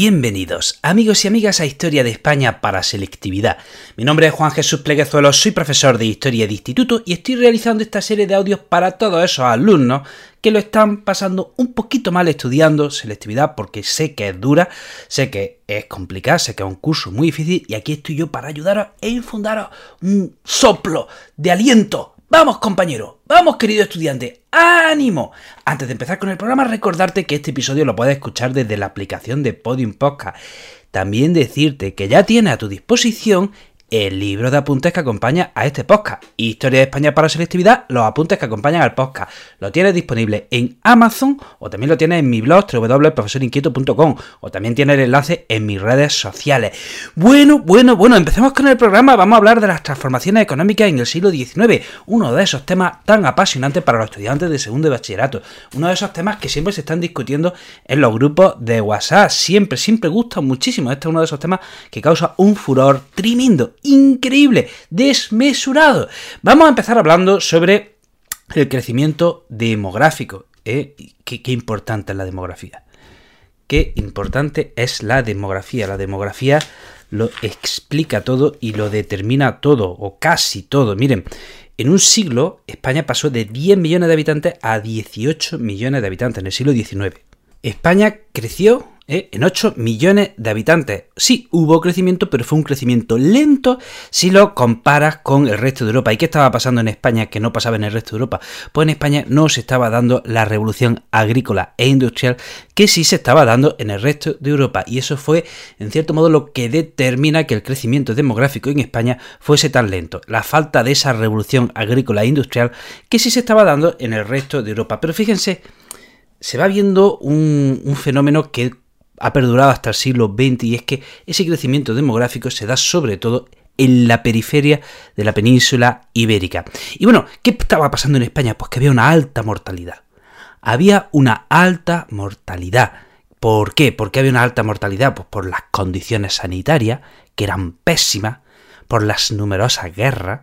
Bienvenidos, amigos y amigas, a Historia de España para Selectividad. Mi nombre es Juan Jesús Pleguezuelo, soy profesor de Historia de Instituto y estoy realizando esta serie de audios para todos esos alumnos que lo están pasando un poquito mal estudiando selectividad porque sé que es dura, sé que es complicada, sé que es un curso muy difícil y aquí estoy yo para ayudaros e infundaros un soplo de aliento Vamos compañero, vamos querido estudiante, ánimo. Antes de empezar con el programa, recordarte que este episodio lo puedes escuchar desde la aplicación de Podium Podcast. También decirte que ya tienes a tu disposición el libro de apuntes que acompaña a este podcast. Historia de España para selectividad, los apuntes que acompañan al podcast. Lo tienes disponible en Amazon o también lo tienes en mi blog www.profesorinquieto.com o también tienes el enlace en mis redes sociales. Bueno, bueno, bueno, empecemos con el programa. Vamos a hablar de las transformaciones económicas en el siglo XIX, uno de esos temas tan apasionantes para los estudiantes de segundo de bachillerato, uno de esos temas que siempre se están discutiendo en los grupos de WhatsApp, siempre, siempre gusta muchísimo. Este es uno de esos temas que causa un furor tremendo increíble, desmesurado. Vamos a empezar hablando sobre el crecimiento demográfico. ¿eh? ¿Qué, qué importante es la demografía. Qué importante es la demografía. La demografía lo explica todo y lo determina todo, o casi todo. Miren, en un siglo España pasó de 10 millones de habitantes a 18 millones de habitantes en el siglo XIX. España creció ¿eh? en 8 millones de habitantes. Sí, hubo crecimiento, pero fue un crecimiento lento si lo comparas con el resto de Europa. ¿Y qué estaba pasando en España que no pasaba en el resto de Europa? Pues en España no se estaba dando la revolución agrícola e industrial que sí se estaba dando en el resto de Europa. Y eso fue, en cierto modo, lo que determina que el crecimiento demográfico en España fuese tan lento. La falta de esa revolución agrícola e industrial que sí se estaba dando en el resto de Europa. Pero fíjense, se va viendo un, un fenómeno que ha perdurado hasta el siglo XX y es que ese crecimiento demográfico se da sobre todo en la periferia de la península ibérica. Y bueno, ¿qué estaba pasando en España? Pues que había una alta mortalidad. Había una alta mortalidad. ¿Por qué? ¿Por qué había una alta mortalidad? Pues por las condiciones sanitarias, que eran pésimas, por las numerosas guerras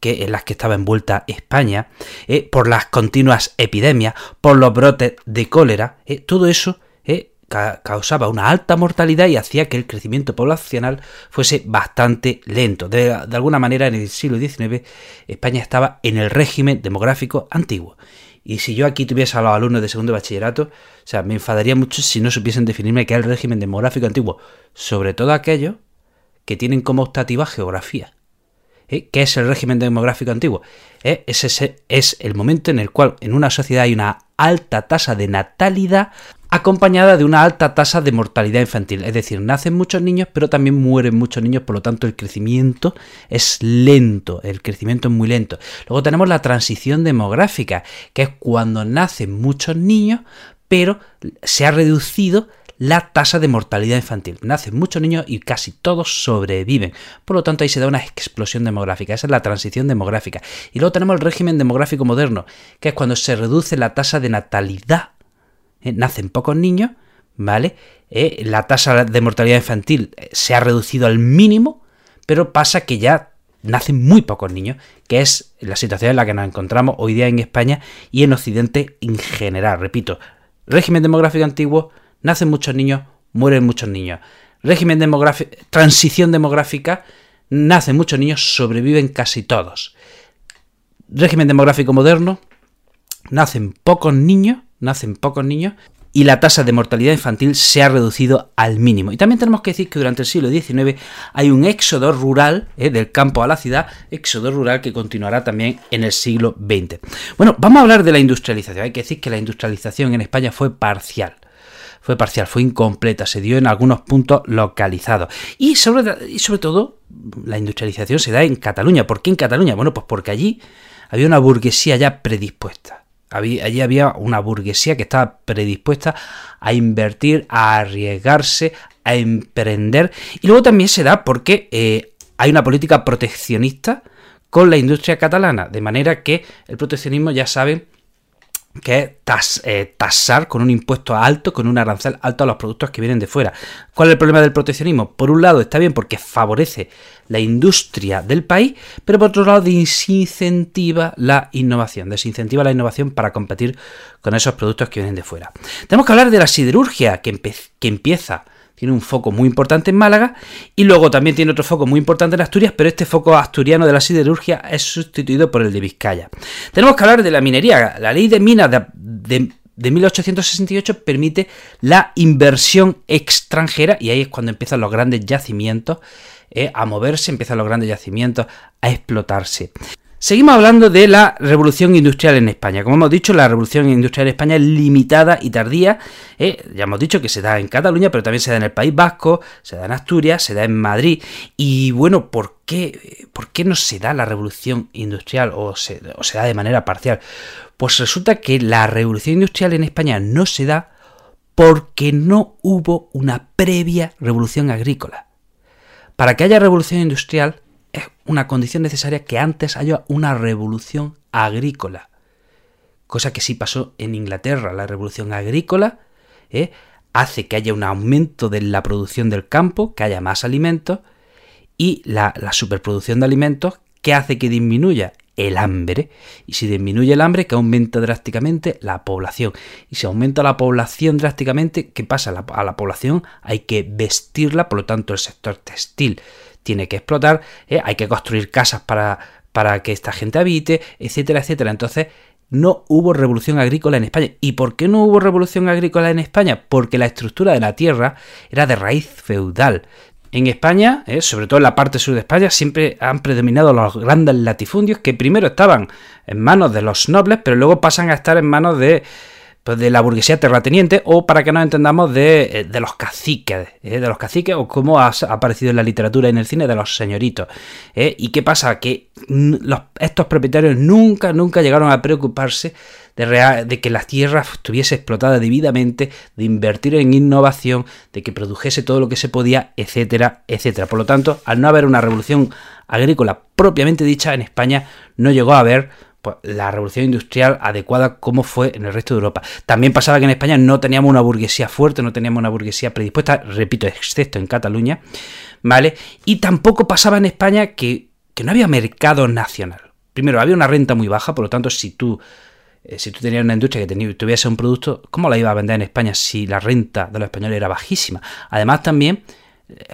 que, en las que estaba envuelta España, eh, por las continuas epidemias, por los brotes de cólera, eh, todo eso eh, causaba una alta mortalidad y hacía que el crecimiento poblacional fuese bastante lento. De, alguna manera, en el siglo XIX, España estaba en el régimen demográfico antiguo. Y si yo aquí tuviese a los alumnos de segundo bachillerato, o sea, me enfadaría mucho si no supiesen definirme qué es el régimen demográfico antiguo. Sobre todo aquellos que tienen como optativa geografía. ¿Eh? ¿Qué es el régimen demográfico antiguo? ¿Eh? Ese es el momento en el cual en una sociedad hay una alta tasa de natalidad acompañada de una alta tasa de mortalidad infantil. Es decir, nacen muchos niños, pero también mueren muchos niños, por lo tanto el crecimiento es lento, el crecimiento es muy lento. Luego tenemos la transición demográfica, que es cuando nacen muchos niños, pero se ha reducido la tasa de mortalidad infantil. Nacen muchos niños y casi todos sobreviven. Por lo tanto, ahí se da una explosión demográfica. Esa es la transición demográfica. Y luego tenemos el régimen demográfico moderno, que es cuando se reduce la tasa de natalidad. ¿Eh? Nacen pocos niños, ¿vale? ¿Eh? La tasa de mortalidad infantil eh, se ha reducido al mínimo, pero pasa que ya nacen muy pocos niños, que es la situación en la que nos encontramos hoy día en España y en Occidente en general. Repito, régimen demográfico antiguo, nacen muchos niños, mueren muchos niños. Régimen demográfico, transición demográfica, nacen muchos niños, sobreviven casi todos. Régimen demográfico moderno, nacen pocos niños, nacen pocos niños y la tasa de mortalidad infantil se ha reducido al mínimo. Y también tenemos que decir que durante el siglo XIX hay un éxodo rural eh, del campo a la ciudad, éxodo rural que continuará también en el siglo XX. Bueno, vamos a hablar de la industrialización. Hay que decir que la industrialización en España fue parcial fue parcial, fue incompleta, se dio en algunos puntos localizados. Y sobre, y sobre todo, la industrialización se da en Cataluña. ¿Por qué en Cataluña? Bueno, pues porque allí había una burguesía ya predispuesta. Allí había una burguesía que estaba predispuesta a invertir, a arriesgarse, a emprender. Y luego también se da porque eh, hay una política proteccionista con la industria catalana, de manera que el proteccionismo ya saben que es eh, tasar con un impuesto alto, con un arancel alto a los productos que vienen de fuera. ¿Cuál es el problema del proteccionismo? Por un lado está bien porque favorece la industria del país, pero por otro lado desincentiva la innovación, desincentiva la innovación para competir con esos productos que vienen de fuera. Tenemos que hablar de la siderurgia que, que empieza tiene un foco muy importante en Málaga y luego también tiene otro foco muy importante en Asturias, pero este foco asturiano de la siderurgia es sustituido por el de Vizcaya. Tenemos que hablar de la minería. La ley de minas de, 1868 permite la inversión extranjera y ahí es cuando empiezan los grandes yacimientos eh, a moverse, empiezan los grandes yacimientos a explotarse. Seguimos hablando de la revolución industrial en España. Como hemos dicho, la revolución industrial en España es limitada y tardía. ¿eh? ya hemos dicho que se da en Cataluña, pero también se da en el País Vasco, se da en Asturias, se da en Madrid. Y bueno, ¿por qué, por qué no se da la revolución industrial o se, o se da de manera parcial? Pues resulta que la revolución industrial en España no se da porque no hubo una previa revolución agrícola. Para que haya revolución industrial es una condición necesaria que antes haya una revolución agrícola. Cosa que sí pasó en Inglaterra. La revolución agrícola ¿eh? hace que haya un aumento de la producción del campo, que haya más alimentos, y la, la superproducción de alimentos que hace que disminuya el hambre. Y si disminuye el hambre, que aumenta drásticamente la población. Y si aumenta la población drásticamente, ¿qué pasa? a la población hay que vestirla, por lo tanto el sector textil tiene que explotar, ¿eh? hay que construir casas para, para que esta gente habite, etcétera, etcétera. Entonces, no hubo revolución agrícola en España. ¿Y por qué no hubo revolución agrícola en España? Porque la estructura de la tierra era de raíz feudal. En España, ¿eh? sobre todo en la parte sur de España, siempre han predominado los grandes latifundios que primero estaban en manos de los nobles, pero luego pasan a estar en manos de pues de la burguesía terrateniente o para que nos entendamos de, eh, los caciques, eh, de los caciques o como ha aparecido en la literatura y en el cine de los señoritos. Eh. ¿Y qué pasa? Que estos propietarios nunca, nunca llegaron a preocuparse de, de, que la tierra estuviese explotada debidamente, de invertir en innovación, de que produjese todo lo que se podía, etcétera, etcétera. Por lo tanto, al no haber una revolución agrícola propiamente dicha en España, no llegó a haber la revolución industrial adecuada como fue en el resto de Europa. También pasaba que en España no teníamos una burguesía fuerte, no teníamos una burguesía predispuesta, repito, excepto en Cataluña, ¿vale? Y tampoco pasaba en España que, no había mercado nacional. Primero, había una renta muy baja, por lo tanto, si tú eh, si tú tenías una industria que tuviese un producto, ¿cómo la iba a vender en España si la renta de los españoles era bajísima? Además, también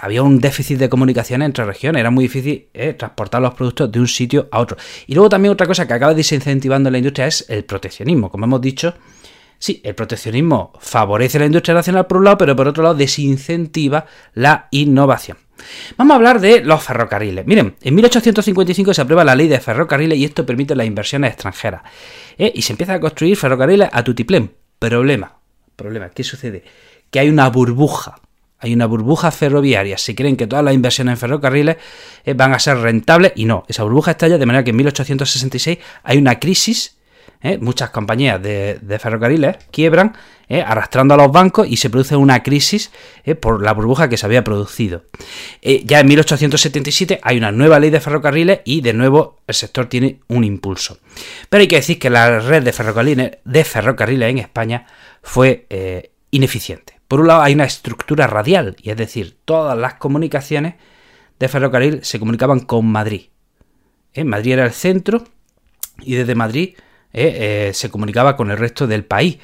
había un déficit de comunicación entre regiones, era muy difícil eh, transportar los productos de un sitio a otro. Y luego también otra cosa que acaba desincentivando la industria es el proteccionismo. Como hemos dicho, sí, el proteccionismo favorece la industria nacional por un lado, pero por otro lado desincentiva la innovación. Vamos a hablar de los ferrocarriles. Miren, en 1855 se aprueba la ley de ferrocarriles y esto permite las inversiones extranjeras. Eh, y se empieza a construir ferrocarriles a tutiplén. Problema, problema, ¿qué sucede? Que hay una burbuja hay una burbuja ferroviaria. Si creen que todas las inversiones en ferrocarriles eh, van a ser rentables y no. Esa burbuja estalla de manera que en 1866 hay una crisis. Eh, muchas compañías de, ferrocarriles quiebran, eh, arrastrando a los bancos y se produce una crisis por la burbuja que se había producido. ya en 1877 hay una nueva ley de ferrocarriles y de nuevo el sector tiene un impulso. Pero hay que decir que la red de ferrocarriles, de ferrocarriles en España fue ineficiente. Por un lado hay una estructura radial, y es decir, todas las comunicaciones de ferrocarril se comunicaban con Madrid. ¿Eh? Madrid era el centro y desde Madrid ¿eh? Eh, se comunicaba con el resto del país.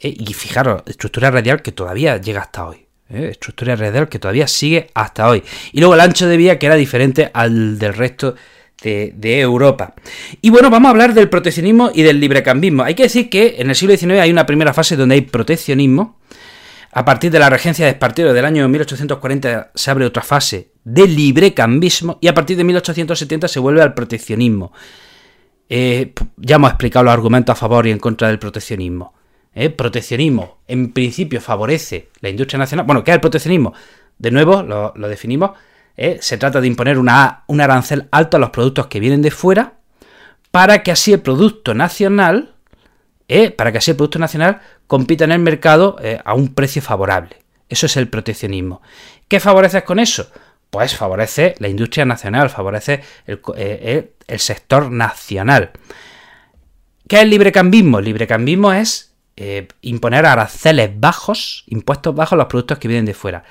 Y fijaros, estructura radial que todavía llega hasta hoy. Estructura radial que todavía sigue hasta hoy. Y luego el ancho de vía que era diferente al del resto de, de, Europa. Y bueno, vamos a hablar del proteccionismo y del librecambismo. Hay que decir que en el siglo XIX hay una primera fase donde hay proteccionismo, a partir de la regencia de Espartero del año 1840 se abre otra fase de librecambismo y a partir de 1870 se vuelve al proteccionismo. Eh, ya hemos explicado los argumentos a favor y en contra del proteccionismo. Eh, proteccionismo, en principio, favorece la industria nacional. Bueno, ¿qué es el proteccionismo? De nuevo, lo, definimos. Eh, se trata de imponer una, un arancel alto a los productos que vienen de fuera para que así el producto nacional ¿eh? para que así el Producto Nacional compita en el mercado eh, a un precio favorable. Eso es el proteccionismo. ¿Qué favoreces con eso? pues favorece la industria nacional, favorece el, eh, sector nacional. ¿Qué es el librecambismo? El librecambismo es imponer aranceles bajos, impuestos bajos a los productos que vienen de fuera.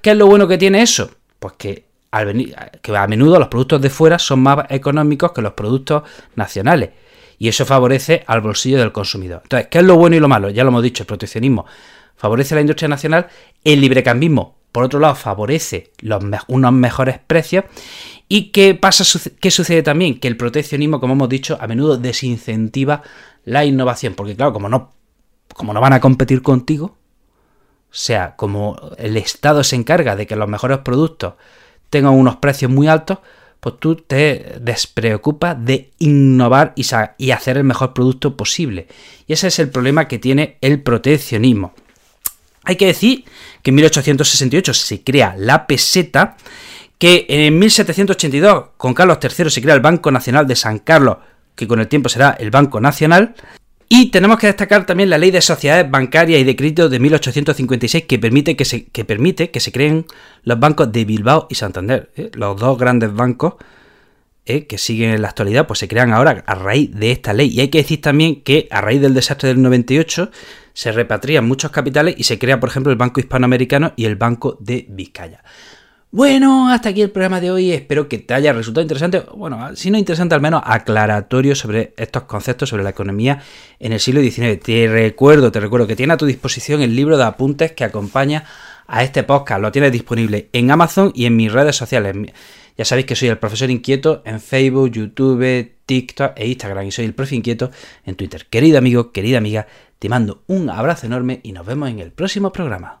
¿Qué es lo bueno que tiene eso? Pues que a menudo los productos de fuera son más económicos que los productos nacionales. Y eso favorece al bolsillo del consumidor. Entonces, ¿qué es lo bueno y lo malo? Ya lo hemos dicho, el proteccionismo favorece la industria nacional, el librecambismo por otro lado, favorece unos mejores precios. ¿Y qué pasa? ¿Qué sucede también? Que el proteccionismo, como hemos dicho, a menudo desincentiva la innovación. Porque, claro, como no, como no van a competir contigo, o sea, como el Estado se encarga de que los mejores productos tengan unos precios muy altos, pues tú te despreocupas de innovar y, y hacer el mejor producto posible. Y ese es el problema que tiene el proteccionismo. Hay que decir que en 1868 se crea la peseta, que en 1782 con Carlos III se crea el Banco Nacional de San Carlos, que con el tiempo será el Banco Nacional, y tenemos que destacar también la Ley de Sociedades Bancarias y de Crédito de 1856 que permite que se, que permite que se creen los bancos de Bilbao y Santander, ¿eh? los dos grandes bancos ¿eh? que siguen en la actualidad, pues se crean ahora a raíz de esta ley. Y hay que decir también que a raíz del desastre del 98 se repatrían muchos capitales y se crea, por ejemplo, el Banco Hispanoamericano y el Banco de Vizcaya. Bueno, hasta aquí el programa de hoy. Espero que te haya resultado interesante, bueno, si no interesante, al menos aclaratorio sobre estos conceptos sobre la economía en el siglo XIX. Te recuerdo, te recuerdo que tiene a tu disposición el libro de apuntes que acompaña a este podcast. Lo tienes disponible en Amazon y en mis redes sociales. Ya sabéis que soy el profesor inquieto en Facebook, YouTube, TikTok e Instagram y soy el profe inquieto en Twitter. Querido amigo, querida amiga, te mando un abrazo enorme y nos vemos en el próximo programa.